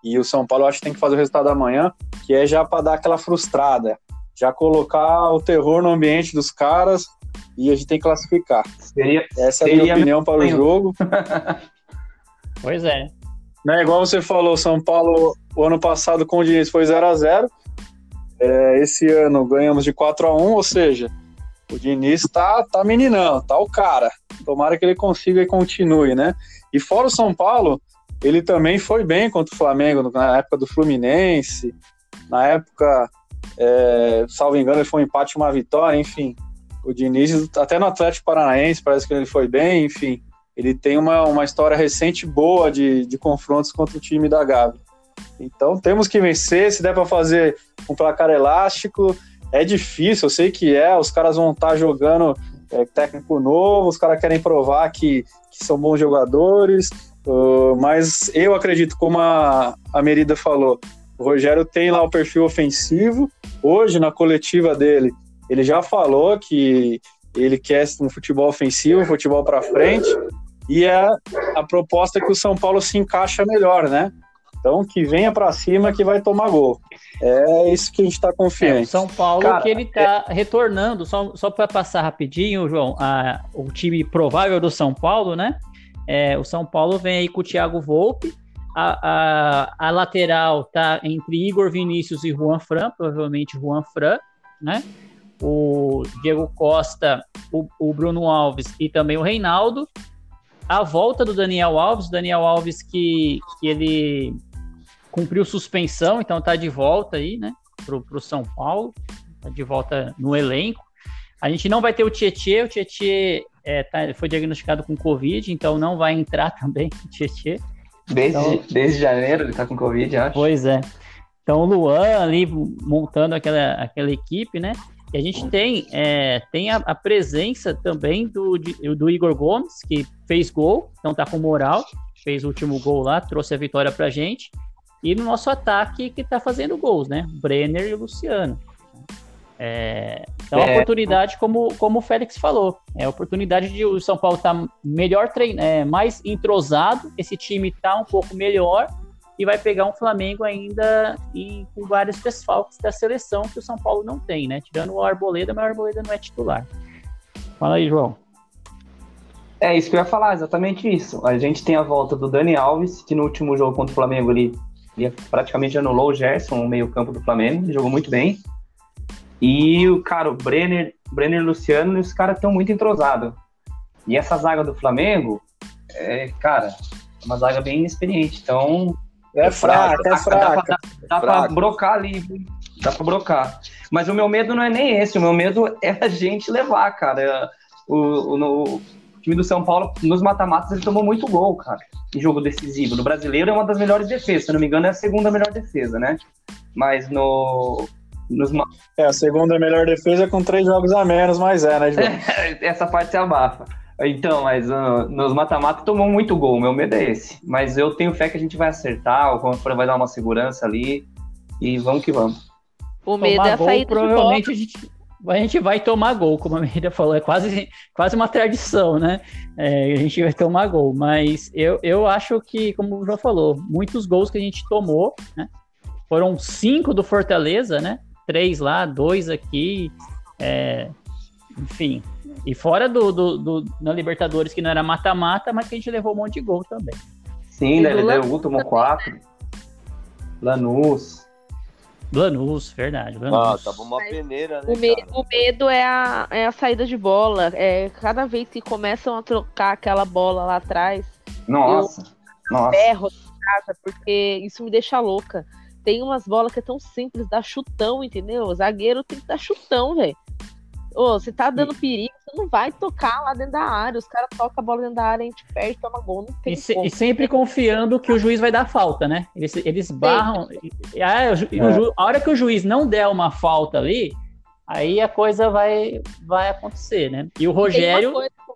E o São Paulo acho que tem que fazer o resultado amanhã, que é já para dar aquela frustrada, já colocar o terror no ambiente dos caras e a gente tem que classificar. Seria, Essa é a minha opinião para o jogo. Pois é. Né, igual você falou, São Paulo, o ano passado com o Diniz foi 0 a 0 é, Esse ano ganhamos de 4 a 1 ou seja, o Diniz tá, tá meninão, tá o cara. Tomara que ele consiga e continue, né? E fora o São Paulo, ele também foi bem contra o Flamengo na época do Fluminense, na época, é, salvo engano, ele foi um empate uma vitória, enfim. O Diniz, até no Atlético Paranaense, parece que ele foi bem, enfim ele tem uma, uma história recente boa de, de confrontos contra o time da Gavi. Então temos que vencer, se der para fazer um placar elástico, é difícil, eu sei que é, os caras vão estar tá jogando é, técnico novo, os caras querem provar que, que são bons jogadores, uh, mas eu acredito, como a, a Merida falou, o Rogério tem lá o perfil ofensivo, hoje na coletiva dele, ele já falou que ele quer um futebol ofensivo, um futebol para frente, e é a proposta que o São Paulo se encaixa melhor, né? Então, que venha para cima que vai tomar gol. É isso que a gente está confiante. É, o São Paulo Cara, que ele está é... retornando, só, só para passar rapidinho, João, a, o time provável do São Paulo, né? É, o São Paulo vem aí com o Thiago Volpe, a, a, a, lateral tá entre Igor Vinícius e Juan Fran, provavelmente Juan Fran, né? O Diego Costa, o, o Bruno Alves e também o Reinaldo a volta do Daniel Alves, Daniel Alves que, que ele cumpriu suspensão, então tá de volta aí, né, pro, pro São Paulo, tá de volta no elenco. A gente não vai ter o Tietê, o Tietê é, tá, foi diagnosticado com Covid, então não vai entrar também o Tietê. Desde, então, desde janeiro ele tá com Covid, acho. Pois é. Então o Luan ali montando aquela, aquela equipe, né? E a gente tem, é, tem a, a, presença também do, de, do Igor Gomes, que fez gol, então tá com moral, fez o último gol lá, trouxe a vitória pra gente. E no nosso ataque que tá fazendo gols, né? Brenner e Luciano. É, então, é. oportunidade, como, como o Félix falou, é oportunidade de o São Paulo estar tá melhor treinado, é, mais entrosado, esse time tá um pouco melhor e vai pegar um Flamengo ainda em, com vários desfalques da seleção que o São Paulo não tem, né? Tirando o Arboleda, mas o Arboleda não é titular. Fala aí, João. É isso que eu ia falar, exatamente isso. A gente tem a volta do Dani Alves, que no último jogo contra o Flamengo ele, ele praticamente anulou o Gerson, o meio-campo do Flamengo, jogou muito bem. E o cara, o Brenner, Brenner e Luciano, os caras estão muito entrosados. E essa zaga do Flamengo, é, cara, é uma zaga bem inexperiente. Então, é fraca, é fraca. Dá, dá, pra brocar ali, dá pra brocar. Mas o meu medo não é nem esse, o meu medo é a gente levar, cara. O, o, o time do São Paulo, nos mata-matas, ele tomou muito gol, cara, em jogo decisivo. No brasileiro é uma das melhores defesas, se não me engano, é a segunda melhor defesa, né? Mas no. Nos... É, a segunda melhor defesa com três jogos a menos, mas é, né, João? Essa parte se abafa. Então, mas uh, nos mata-mata tomou muito gol, meu medo é esse. Mas eu tenho fé que a gente vai acertar, o Confra vai dar uma segurança ali e vamos que vamos. O medo tomar é a gol, provavelmente a gente, a gente vai tomar gol, como a Maria falou, é quase, quase uma tradição, né? É, a gente vai tomar gol, mas eu, eu acho que, como o João falou, muitos gols que a gente tomou, né? Foram cinco do Fortaleza, né? Três lá, dois aqui, é, enfim, e fora do, do, do, na Libertadores, que não era mata-mata, mas que a gente levou um monte de gol também. Sim, né? Ele deu o último quatro. Lanús. Lanús, verdade. Lanús. Ah, tava uma peneira, né? O, me o, medo é a, é a saída de bola. É, cada vez que começam a trocar aquela bola lá atrás. Nossa. Eu nossa. ferro casa, porque isso me deixa louca. Tem umas bolas que é tão simples, dá chutão, entendeu? O zagueiro tem que dar chutão, velho. Ô, você tá dando perigo, você não vai tocar lá dentro da área. Os caras tocam a bola dentro da área, a gente perde, toma gol, não tem e, se, e sempre confiando que o juiz vai dar falta, né? Eles, eles barram. E, e, a, é. a hora que o juiz não der uma falta ali, aí a coisa vai, vai acontecer, né? E o Rogério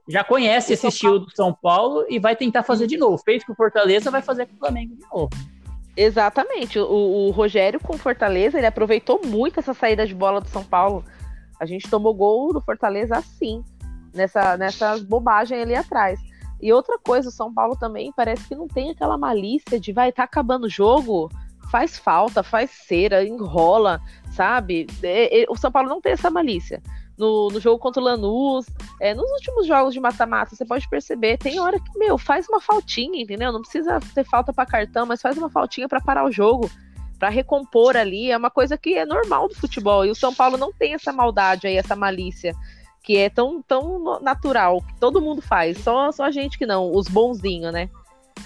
já conhece esse estilo do São Paulo e vai tentar fazer de novo. Fez com o Fortaleza, vai fazer com o Flamengo de novo. Exatamente. O, o Rogério com o Fortaleza, ele aproveitou muito essa saída de bola do São Paulo. A gente tomou gol do Fortaleza assim, nessa, nessa bobagem ali atrás. E outra coisa, o São Paulo também parece que não tem aquela malícia de vai tá acabando o jogo, faz falta, faz cera, enrola, sabe? É, é, o São Paulo não tem essa malícia no, no jogo contra o Lanús, é, nos últimos jogos de mata-mata, você pode perceber, tem hora que, meu, faz uma faltinha, entendeu? Não precisa ter falta para cartão, mas faz uma faltinha para parar o jogo, para recompor ali, é uma coisa que é normal do futebol, e o São Paulo não tem essa maldade aí, essa malícia, que é tão, tão natural, que todo mundo faz, só, só a gente que não, os bonzinhos, né?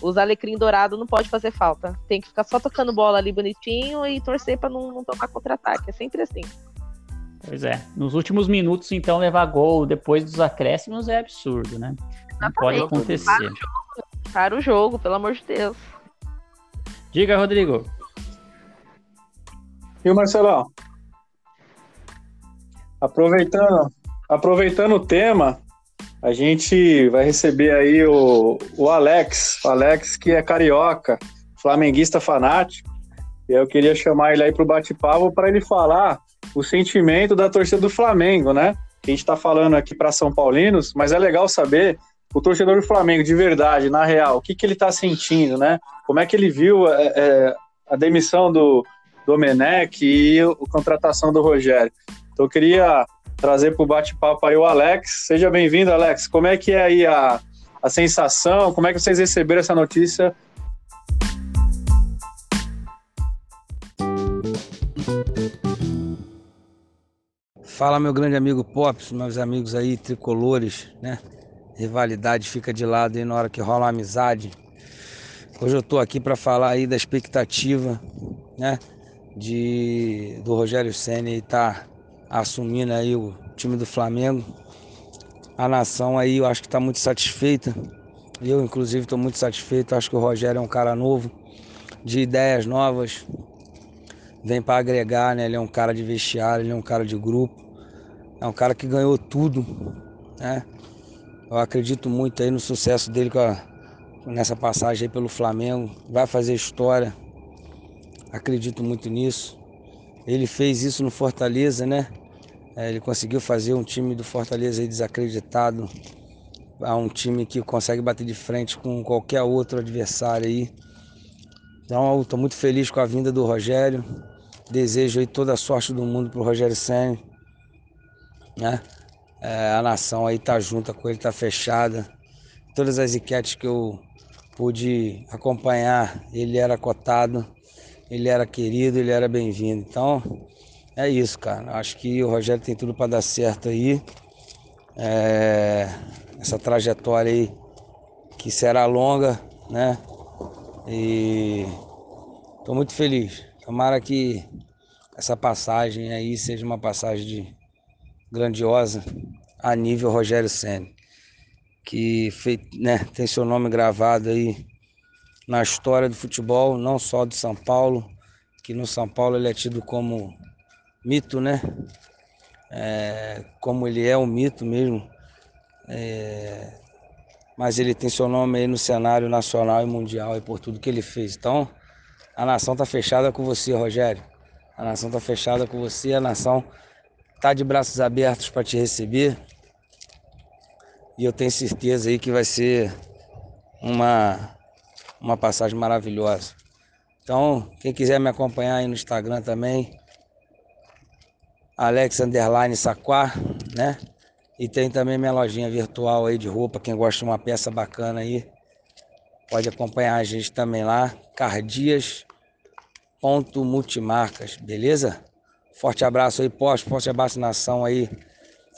Os alecrim dourado não pode fazer falta. Tem que ficar só tocando bola ali bonitinho e torcer para não, não tomar contra-ataque. É sempre assim. Pois é. Nos últimos minutos, então, levar gol depois dos acréscimos é absurdo, né? Não pode acontecer. Para o, jogo, para o jogo, pelo amor de Deus. Diga, Rodrigo. E o Marcelão? Aproveitando, aproveitando o tema, a gente vai receber aí o, o Alex, o Alex que é carioca, flamenguista fanático. E eu queria chamar ele aí para o bate-papo para ele falar o sentimento da torcida do Flamengo, né? A gente está falando aqui para São Paulinos, mas é legal saber o torcedor do Flamengo de verdade, na real, o que, que ele está sentindo, né? Como é que ele viu é, é, a demissão do Domenech e a contratação do Rogério. Então eu queria trazer para o bate-papo aí o Alex. Seja bem-vindo, Alex. Como é que é aí a, a sensação? Como é que vocês receberam essa notícia Fala, meu grande amigo Pops, meus amigos aí, tricolores, né? Rivalidade fica de lado aí na hora que rola uma amizade. Hoje eu tô aqui para falar aí da expectativa, né? De, do Rogério Senna estar tá assumindo aí o time do Flamengo. A nação aí eu acho que está muito satisfeita. Eu, inclusive, estou muito satisfeito. Acho que o Rogério é um cara novo, de ideias novas. Vem para agregar, né? Ele é um cara de vestiário, ele é um cara de grupo. É um cara que ganhou tudo, né? Eu acredito muito aí no sucesso dele a, nessa passagem aí pelo Flamengo. Vai fazer história. Acredito muito nisso. Ele fez isso no Fortaleza, né? É, ele conseguiu fazer um time do Fortaleza desacreditado a um time que consegue bater de frente com qualquer outro adversário aí. Então, estou muito feliz com a vinda do Rogério. Desejo aí toda a sorte do mundo para o Rogério Senna né? É, a nação aí tá junta com ele, tá fechada. Todas as enquetes que eu pude acompanhar, ele era cotado, ele era querido, ele era bem-vindo. Então, é isso, cara. Acho que o Rogério tem tudo para dar certo aí. É, essa trajetória aí que será longa, né? E tô muito feliz. Tomara que essa passagem aí seja uma passagem de grandiosa a nível Rogério Senna, que né, tem seu nome gravado aí na história do futebol, não só do São Paulo, que no São Paulo ele é tido como mito, né? É, como ele é um mito mesmo. É, mas ele tem seu nome aí no cenário nacional e mundial e por tudo que ele fez. Então, a nação tá fechada com você, Rogério. A nação tá fechada com você, a nação tá de braços abertos para te receber. E eu tenho certeza aí que vai ser uma, uma passagem maravilhosa. Então, quem quiser me acompanhar aí no Instagram também, Alex Underline Saquá, né? E tem também minha lojinha virtual aí de roupa, quem gosta de uma peça bacana aí, pode acompanhar a gente também lá, cardias.multimarcas, beleza? Forte abraço aí, posto, forte abraço nação aí.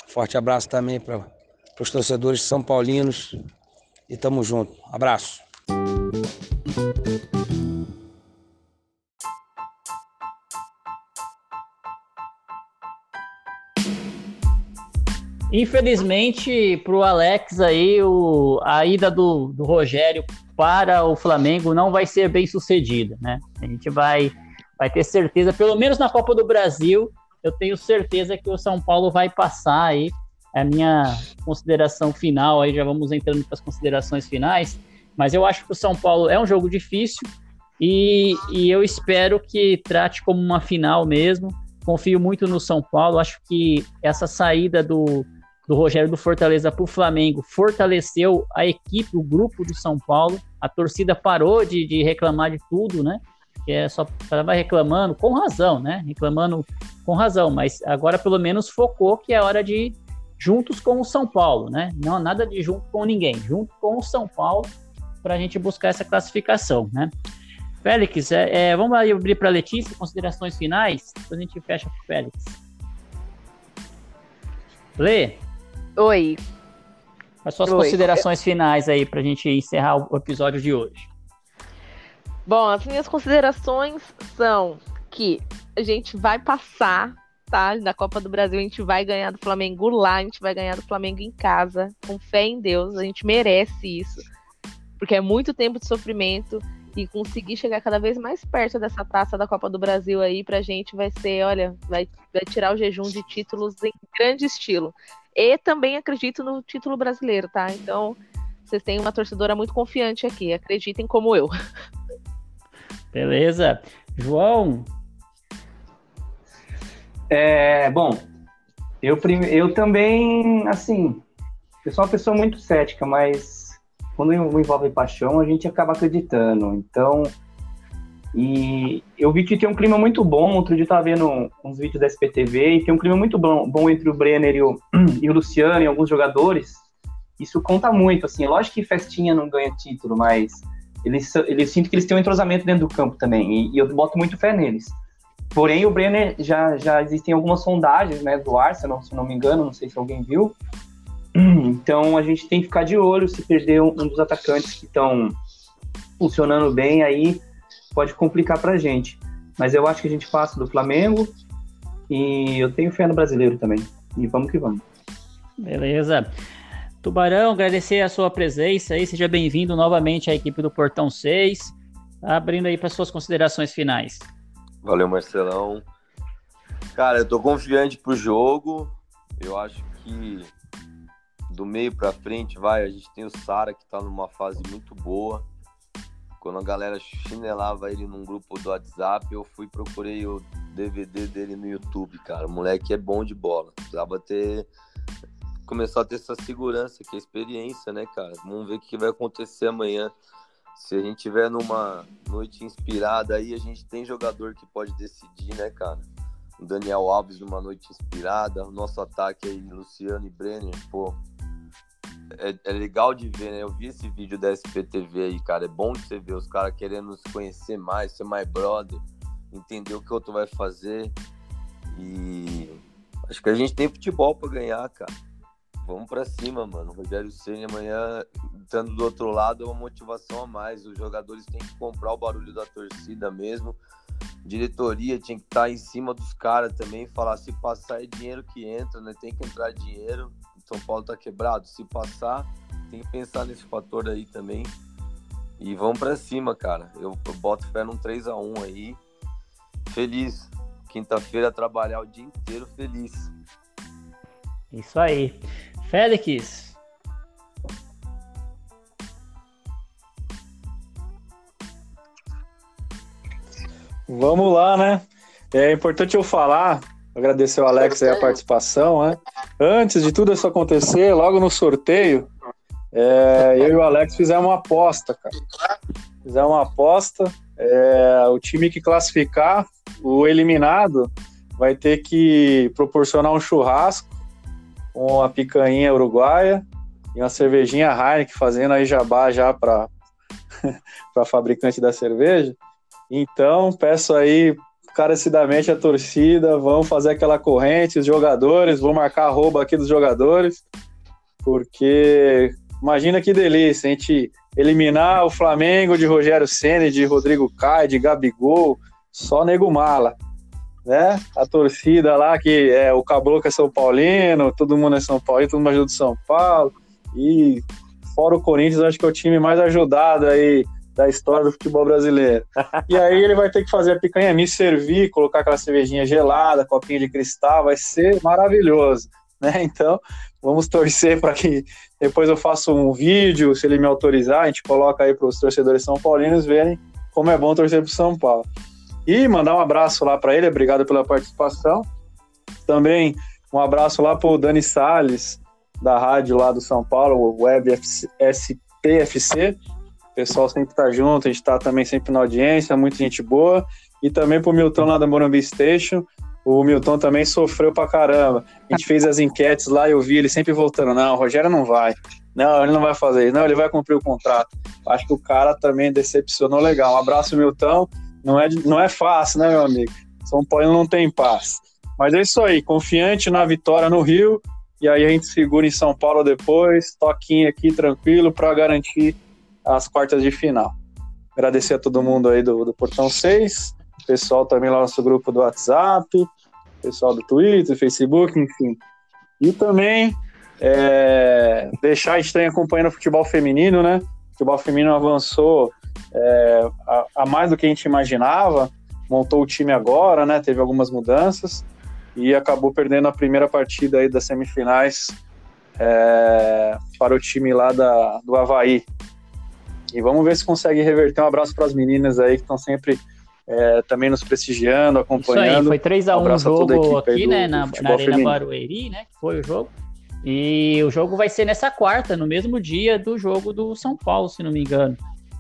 Forte abraço também para os torcedores são paulinos. E tamo junto. Abraço. Infelizmente, para o Alex aí, o, a ida do, do Rogério para o Flamengo não vai ser bem sucedida, né? A gente vai vai ter certeza, pelo menos na Copa do Brasil, eu tenho certeza que o São Paulo vai passar aí a minha consideração final, aí já vamos entrando para as considerações finais, mas eu acho que o São Paulo é um jogo difícil e, e eu espero que trate como uma final mesmo. Confio muito no São Paulo, acho que essa saída do, do Rogério do Fortaleza para o Flamengo fortaleceu a equipe, o grupo do São Paulo. A torcida parou de, de reclamar de tudo, né? Que é só estava reclamando, com razão, né? Reclamando com razão, mas agora pelo menos focou que é hora de juntos com o São Paulo, né? Não nada de junto com ninguém, junto com o São Paulo para a gente buscar essa classificação, né? Félix, é, é, vamos abrir para a Letícia, considerações finais, depois a gente fecha com o Félix. Lê. Oi. As suas Oi. considerações finais aí para a gente encerrar o episódio de hoje. Bom, as minhas considerações são que a gente vai passar tá? Na Copa do Brasil a gente vai ganhar do Flamengo lá, a gente vai ganhar do Flamengo em casa, com fé em Deus, a gente merece isso. Porque é muito tempo de sofrimento e conseguir chegar cada vez mais perto dessa taça da Copa do Brasil aí pra gente vai ser, olha, vai, vai tirar o jejum de títulos em grande estilo. E também acredito no título brasileiro, tá? Então, vocês têm uma torcedora muito confiante aqui, acreditem como eu. Beleza. João, é, bom, eu, eu também, assim, eu sou uma pessoa muito cética, mas quando envolve paixão, a gente acaba acreditando. Então, e eu vi que tem um clima muito bom. Outro dia eu tava vendo uns vídeos da SPTV e tem um clima muito bom, bom entre o Brenner e o, e o Luciano e alguns jogadores. Isso conta muito, assim. Lógico que festinha não ganha título, mas eles, eles sinto que eles têm um entrosamento dentro do campo também. E, e eu boto muito fé neles. Porém, o Brenner já, já existem algumas sondagens né, do Arsenal, se não me engano, não sei se alguém viu. Então a gente tem que ficar de olho se perder um, um dos atacantes que estão funcionando bem, aí pode complicar para a gente. Mas eu acho que a gente passa do Flamengo e eu tenho fé no brasileiro também. E vamos que vamos. Beleza. Tubarão, agradecer a sua presença aí. Seja bem-vindo novamente à equipe do Portão 6. Abrindo aí para suas considerações finais. Valeu, Marcelão. Cara, eu tô confiante pro jogo. Eu acho que do meio para frente, vai, a gente tem o Sara que tá numa fase muito boa. Quando a galera chinelava ele num grupo do WhatsApp, eu fui procurei o DVD dele no YouTube, cara. O moleque é bom de bola. Precisava ter começar a ter essa segurança, que é experiência, né, cara? Vamos ver o que vai acontecer amanhã se a gente tiver numa noite inspirada aí, a gente tem jogador que pode decidir, né, cara? O Daniel Alves numa noite inspirada, o nosso ataque aí, Luciano e Brenner, pô. É, é legal de ver, né? Eu vi esse vídeo da SPTV aí, cara. É bom de você ver os caras querendo se conhecer mais, ser mais brother, entender o que o outro vai fazer. E acho que a gente tem futebol para ganhar, cara. Vamos para cima, mano. O Rogério Ceni amanhã, estando do outro lado, é uma motivação a mais. Os jogadores têm que comprar o barulho da torcida mesmo. Diretoria tinha que estar tá em cima dos caras também, falar se passar é dinheiro que entra, né? Tem que entrar dinheiro. São Paulo tá quebrado. Se passar, tem que pensar nesse fator aí também. E vamos para cima, cara. Eu, eu boto fé num 3 a 1 aí. Feliz. Quinta-feira trabalhar o dia inteiro feliz. Isso aí. Félix. Vamos lá, né? É importante eu falar, agradecer ao Alex a participação, né? Antes de tudo isso acontecer, logo no sorteio, é, eu e o Alex fizemos uma aposta, cara. Fizemos uma aposta. É, o time que classificar, o eliminado, vai ter que proporcionar um churrasco uma picanha uruguaia e uma cervejinha Heineken fazendo aí jabá já para para fabricante da cerveja. Então, peço aí carecidamente a torcida, vamos fazer aquela corrente, os jogadores, vou marcar a rouba aqui dos jogadores, porque imagina que delícia, a gente eliminar o Flamengo de Rogério Ceni, de Rodrigo Caio, de Gabigol, só nego mala né? A torcida lá, que é o Caboclo é São Paulino, todo mundo é São Paulo, todo mundo ajuda do São Paulo. E fora o Corinthians, acho que é o time mais ajudado aí da história do futebol brasileiro. E aí ele vai ter que fazer a picanha me servir, colocar aquela cervejinha gelada, copinha de cristal, vai ser maravilhoso. né? Então, vamos torcer para que depois eu faça um vídeo, se ele me autorizar, a gente coloca aí para os torcedores são paulinos verem como é bom torcer para São Paulo. E mandar um abraço lá para ele, obrigado pela participação. Também um abraço lá para o Dani Sales da rádio lá do São Paulo, Web SPFC. Pessoal sempre tá junto, a gente está também sempre na audiência, muita gente boa. E também para o Milton lá da Morumbi Station, o Milton também sofreu pra caramba. A gente fez as enquetes lá e eu vi ele sempre voltando. Não, o Rogério não vai. Não, ele não vai fazer isso. Não, ele vai cumprir o contrato. Acho que o cara também decepcionou legal. Um abraço, Milton. Não é, não é fácil, né, meu amigo? São Paulo não tem paz. Mas é isso aí. Confiante na vitória no Rio. E aí a gente segura em São Paulo depois. Toquinho aqui tranquilo para garantir as quartas de final. Agradecer a todo mundo aí do, do Portão 6 pessoal também lá no nosso grupo do WhatsApp, pessoal do Twitter, Facebook, enfim. E também é, deixar a gente tem acompanhando o futebol feminino, né? O futebol feminino avançou é, a, a, mais do que a gente imaginava, montou o time agora, né? Teve algumas mudanças e acabou perdendo a primeira partida aí das semifinais é, para o time lá da, do Havaí. E vamos ver se consegue reverter. Um abraço para as meninas aí que estão sempre é, também nos prestigiando, acompanhando. Isso aí, foi 3x1 um o jogo aqui, do, né, do na, na Arena feminino. Barueri, né, que foi o jogo. E o jogo vai ser nessa quarta, no mesmo dia do jogo do São Paulo, se não me engano.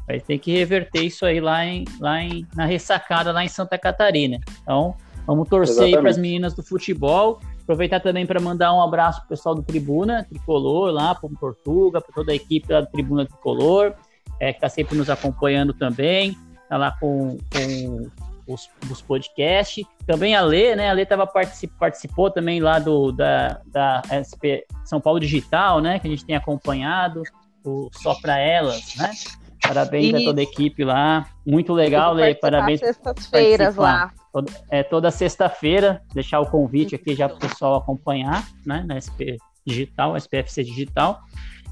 Vai ter que reverter isso aí lá, em, lá em, na ressacada, lá em Santa Catarina. Então, vamos torcer Exatamente. aí para as meninas do futebol. Aproveitar também para mandar um abraço pro pessoal do Tribuna Tricolor, lá para o Portuga, para toda a equipe da Tribuna Tricolor, é, que está sempre nos acompanhando também tá lá com, com os, os podcasts. Também a Lê, né? A Lê tava, particip, participou também lá do, da, da SP São Paulo Digital, né? Que a gente tem acompanhado, o Só Pra Elas, né? Parabéns a toda a equipe lá. Muito legal, Lê. Parabéns. Sextas-feiras lá. é toda sexta-feira, deixar o convite aqui já para o pessoal acompanhar, né? Na SP Digital, SPFC Digital.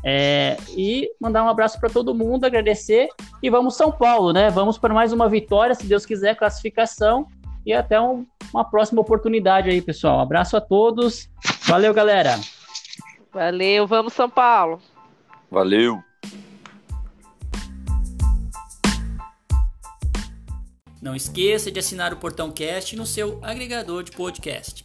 É, e mandar um abraço para todo mundo, agradecer e vamos São Paulo, né? Vamos para mais uma vitória, se Deus quiser, classificação e até um, uma próxima oportunidade aí, pessoal. Um abraço a todos, valeu, galera. Valeu, vamos São Paulo. Valeu. Não esqueça de assinar o Portão Cast no seu agregador de podcast.